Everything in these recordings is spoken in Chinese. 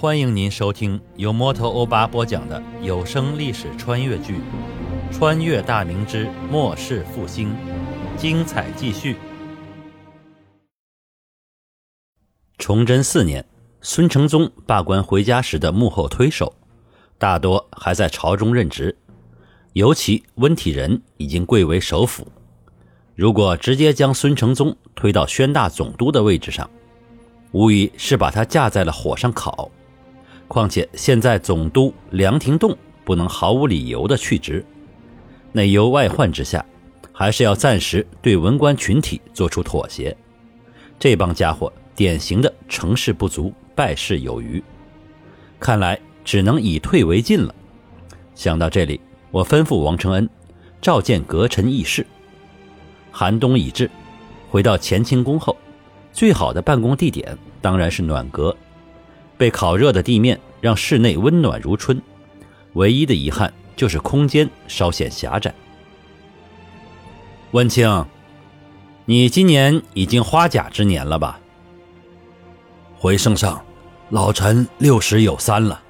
欢迎您收听由摩托欧巴播讲的有声历史穿越剧《穿越大明之末世复兴》，精彩继续。崇祯四年，孙承宗罢官回家时的幕后推手，大多还在朝中任职，尤其温体仁已经贵为首辅。如果直接将孙承宗推到宣大总督的位置上，无疑是把他架在了火上烤。况且现在总督梁廷栋不能毫无理由的去职，内忧外患之下，还是要暂时对文官群体做出妥协。这帮家伙典型的成事不足败事有余，看来只能以退为进了。想到这里，我吩咐王承恩召见阁臣议事。寒冬已至，回到乾清宫后，最好的办公地点当然是暖阁。被烤热的地面让室内温暖如春，唯一的遗憾就是空间稍显狭窄。温清，你今年已经花甲之年了吧？回圣上，老臣六十有三了。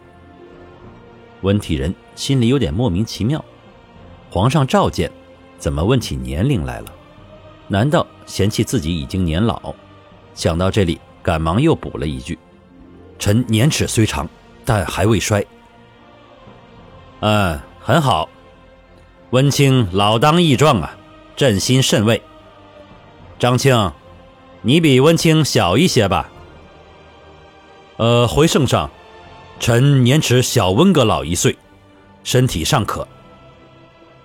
温体仁心里有点莫名其妙，皇上召见，怎么问起年龄来了？难道嫌弃自己已经年老？想到这里，赶忙又补了一句。臣年齿虽长，但还未衰。嗯，很好。温清老当益壮啊，朕心甚慰。张庆，你比温清小一些吧？呃，回圣上，臣年齿小温阁老一岁，身体尚可。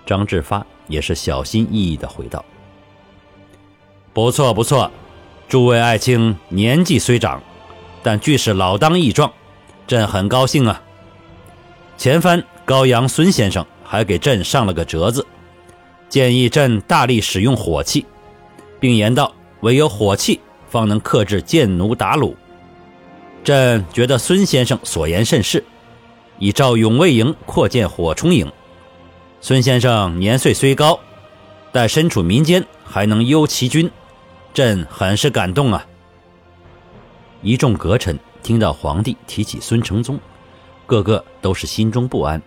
张志发也是小心翼翼的回道：“不错不错，诸位爱卿年纪虽长。”但俱是老当益壮，朕很高兴啊。前番高阳孙先生还给朕上了个折子，建议朕大力使用火器，并言道：唯有火器方能克制贱奴打虏。朕觉得孙先生所言甚是，已召永卫营扩建火冲营。孙先生年岁虽高，但身处民间还能忧其君，朕很是感动啊。一众阁臣听到皇帝提起孙承宗，个个都是心中不安。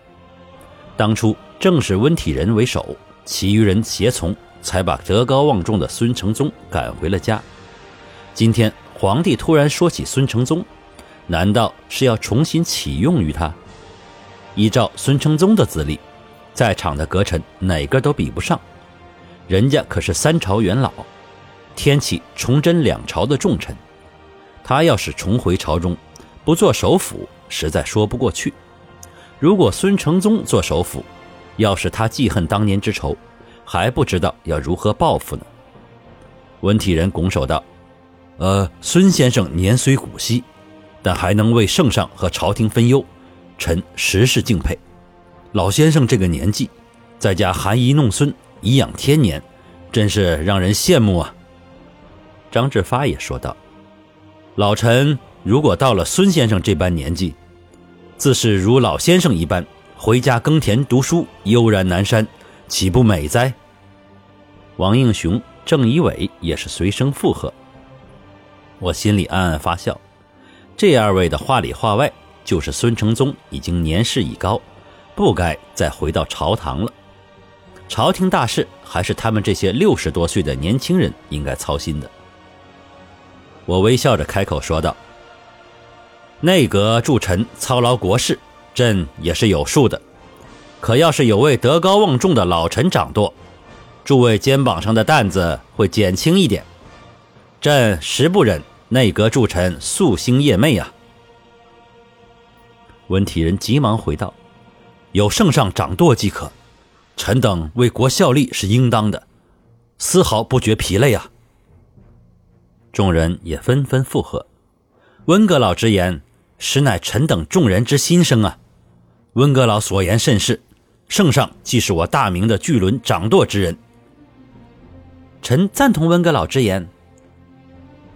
当初正是温体仁为首，其余人协从，才把德高望重的孙承宗赶回了家。今天皇帝突然说起孙承宗，难道是要重新启用于他？依照孙承宗的资历，在场的阁臣哪个都比不上，人家可是三朝元老，天启、崇祯两朝的重臣。他要是重回朝中，不做首辅，实在说不过去。如果孙承宗做首辅，要是他记恨当年之仇，还不知道要如何报复呢。文体仁拱手道：“呃，孙先生年虽古稀，但还能为圣上和朝廷分忧，臣实是敬佩。老先生这个年纪，在家含饴弄孙，颐养天年，真是让人羡慕啊。”张志发也说道。老臣如果到了孙先生这般年纪，自是如老先生一般回家耕田读书，悠然南山，岂不美哉？王应雄、郑一伟也是随声附和。我心里暗暗发笑，这二位的话里话外就是孙承宗已经年事已高，不该再回到朝堂了。朝廷大事还是他们这些六十多岁的年轻人应该操心的。我微笑着开口说道：“内阁助臣操劳国事，朕也是有数的。可要是有位德高望重的老臣掌舵，诸位肩膀上的担子会减轻一点。朕实不忍内阁助臣夙兴夜寐啊！”温体仁急忙回道：“有圣上掌舵即可，臣等为国效力是应当的，丝毫不觉疲累啊。”众人也纷纷附和。温阁老之言，实乃臣等众人之心声啊！温阁老所言甚是，圣上既是我大明的巨轮掌舵之人，臣赞同温阁老之言。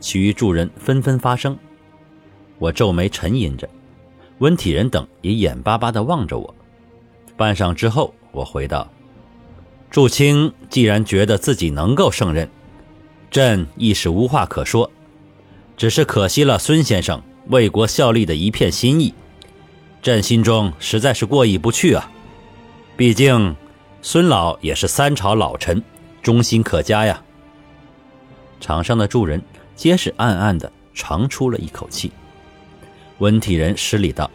其余诸人纷纷发声。我皱眉沉吟着，温体仁等也眼巴巴地望着我。半晌之后，我回道：“祝清既然觉得自己能够胜任。”朕亦是无话可说，只是可惜了孙先生为国效力的一片心意，朕心中实在是过意不去啊！毕竟孙老也是三朝老臣，忠心可嘉呀。场上的众人皆是暗暗的长出了一口气。温体仁施礼道：“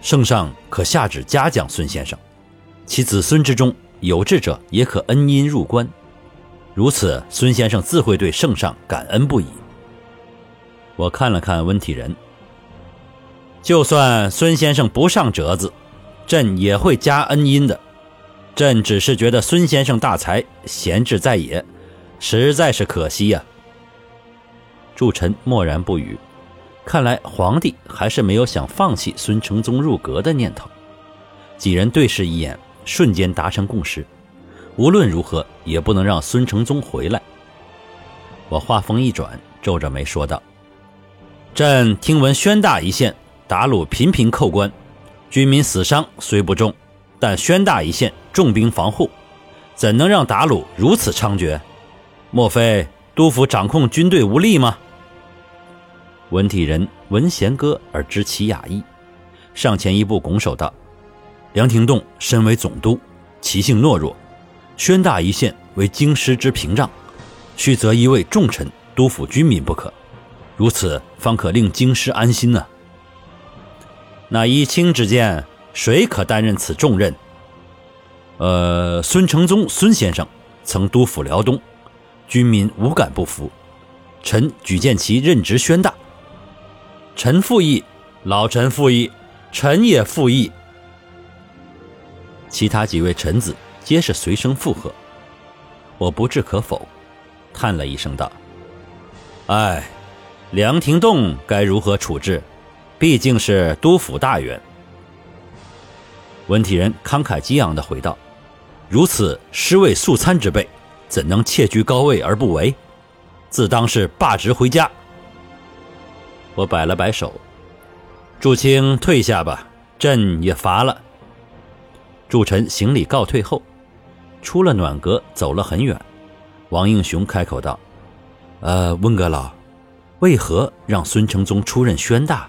圣上可下旨嘉奖孙先生，其子孙之中有志者也可恩荫入关。如此，孙先生自会对圣上感恩不已。”我看了看温体仁，就算孙先生不上折子，朕也会加恩荫的。朕只是觉得孙先生大才，闲置在野，实在是可惜呀。诸臣默然不语，看来皇帝还是没有想放弃孙承宗入阁的念头。几人对视一眼，瞬间达成共识：无论如何也不能让孙承宗回来。我话锋一转，皱着眉说道。朕听闻宣大一线打虏频频扣关，军民死伤虽不重，但宣大一线重兵防护，怎能让打虏如此猖獗？莫非督府掌控军队无力吗？文体人闻弦歌而知其雅意，上前一步拱手道：“梁廷栋身为总督，其性懦弱，宣大一线为京师之屏障，须择一位重臣督抚军民不可。”如此方可令京师安心呢。那依卿之见，谁可担任此重任？呃，孙承宗孙先生曾督抚辽东，军民无敢不服。臣举荐其任职宣大。臣附议，老臣附议，臣也附议。其他几位臣子皆是随声附和。我不置可否，叹了一声道：“哎。”梁廷栋该如何处置？毕竟是督府大员。文体人慷慨激昂地回道：“如此尸位素餐之辈，怎能窃居高位而不为？自当是罢职回家。”我摆了摆手：“祝卿退下吧，朕也乏了。”祝臣行礼告退后，出了暖阁，走了很远。王应雄开口道：“呃，温阁老。”为何让孙承宗出任宣大？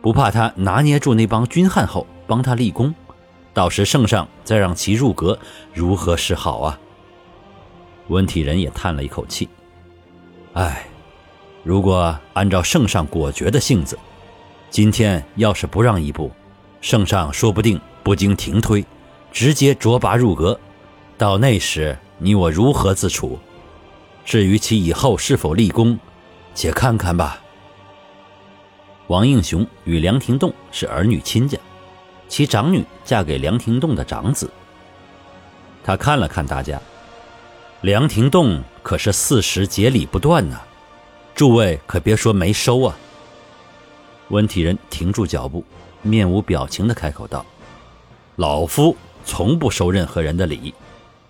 不怕他拿捏住那帮军汉后帮他立功，到时圣上再让其入阁，如何是好啊？温体仁也叹了一口气：“唉，如果按照圣上果决的性子，今天要是不让一步，圣上说不定不经停推，直接卓拔入阁。到那时，你我如何自处？至于其以后是否立功？”且看看吧。王应雄与梁廷栋是儿女亲家，其长女嫁给梁廷栋的长子。他看了看大家，梁廷栋可是四时节礼不断呢，诸位可别说没收啊。温体仁停住脚步，面无表情的开口道：“老夫从不收任何人的礼，